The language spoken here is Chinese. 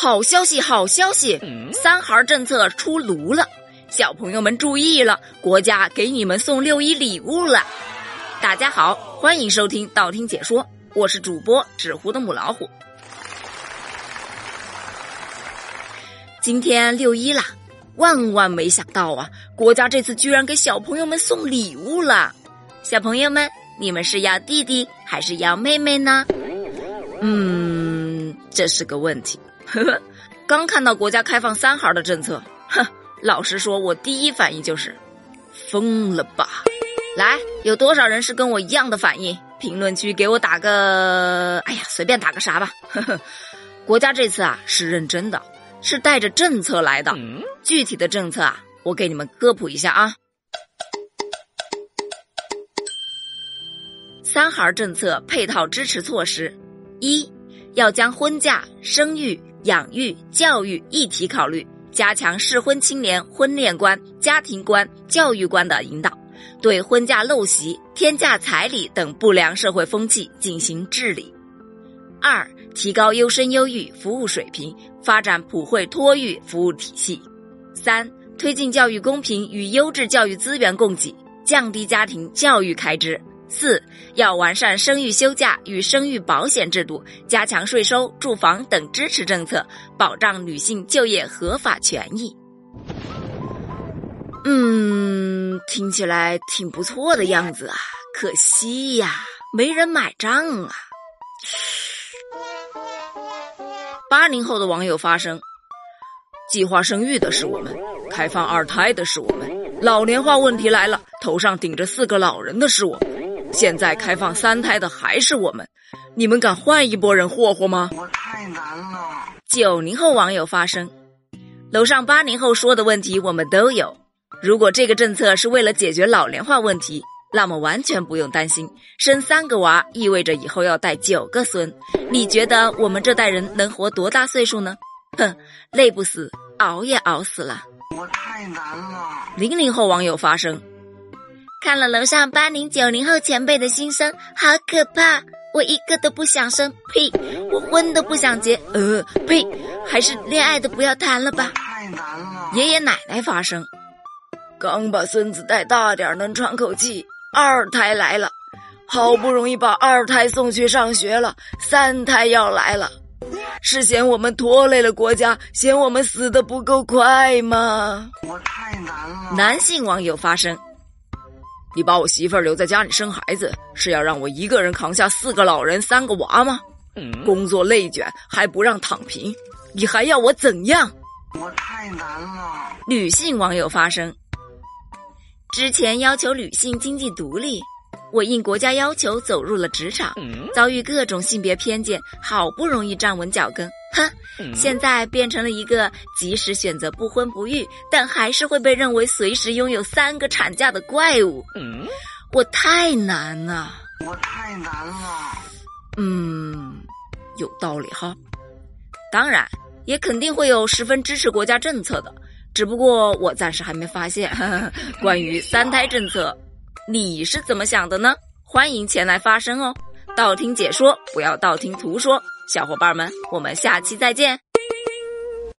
好消息，好消息！三孩政策出炉了，小朋友们注意了，国家给你们送六一礼物了。大家好，欢迎收听道听解说，我是主播纸糊的母老虎。今天六一啦，万万没想到啊，国家这次居然给小朋友们送礼物了。小朋友们，你们是要弟弟还是要妹妹呢？嗯，这是个问题。呵呵，刚看到国家开放三孩的政策，哼，老实说，我第一反应就是疯了吧。来，有多少人是跟我一样的反应？评论区给我打个，哎呀，随便打个啥吧。呵呵，国家这次啊是认真的，是带着政策来的。具体的政策啊，我给你们科普一下啊。三孩政策配套支持措施：一，要将婚嫁、生育。养育、教育一体考虑，加强适婚青年婚恋观、家庭观、教育观的引导，对婚嫁陋习、天价彩礼等不良社会风气进行治理。二、提高优生优育服务水平，发展普惠托育服务体系。三、推进教育公平与优质教育资源供给，降低家庭教育开支。四要完善生育休假与生育保险制度，加强税收、住房等支持政策，保障女性就业合法权益。嗯，听起来挺不错的样子啊，可惜呀，没人买账啊。八零后的网友发声：计划生育的是我们，开放二胎的是我们，老龄化问题来了，头上顶着四个老人的是我们。现在开放三胎的还是我们，你们敢换一拨人霍霍吗？我太难了。九零后网友发声，楼上八零后说的问题我们都有。如果这个政策是为了解决老龄化问题，那么完全不用担心，生三个娃意味着以后要带九个孙。你觉得我们这代人能活多大岁数呢？哼，累不死，熬也熬死了。我太难了。零零后网友发声。看了楼上八零九零后前辈的心声，好可怕！我一个都不想生，呸！我婚都不想结，呃，呸！还是恋爱的不要谈了吧。太难了。爷爷奶奶发声，刚把孙子带大点能喘口气，二胎来了，好不容易把二胎送去上学了，三胎要来了，是嫌我们拖累了国家，嫌我们死的不够快吗？我太难了。男性网友发声。你把我媳妇儿留在家里生孩子，是要让我一个人扛下四个老人、三个娃吗？工作累卷还不让躺平，你还要我怎样？我太难了。女性网友发声：之前要求女性经济独立。我应国家要求走入了职场，遭遇各种性别偏见，好不容易站稳脚跟，哼，现在变成了一个即使选择不婚不育，但还是会被认为随时拥有三个产假的怪物。我太难了，我太难了。嗯，有道理哈。当然，也肯定会有十分支持国家政策的，只不过我暂时还没发现。关于三胎政策。你是怎么想的呢？欢迎前来发声哦！道听解说，不要道听途说。小伙伴们，我们下期再见。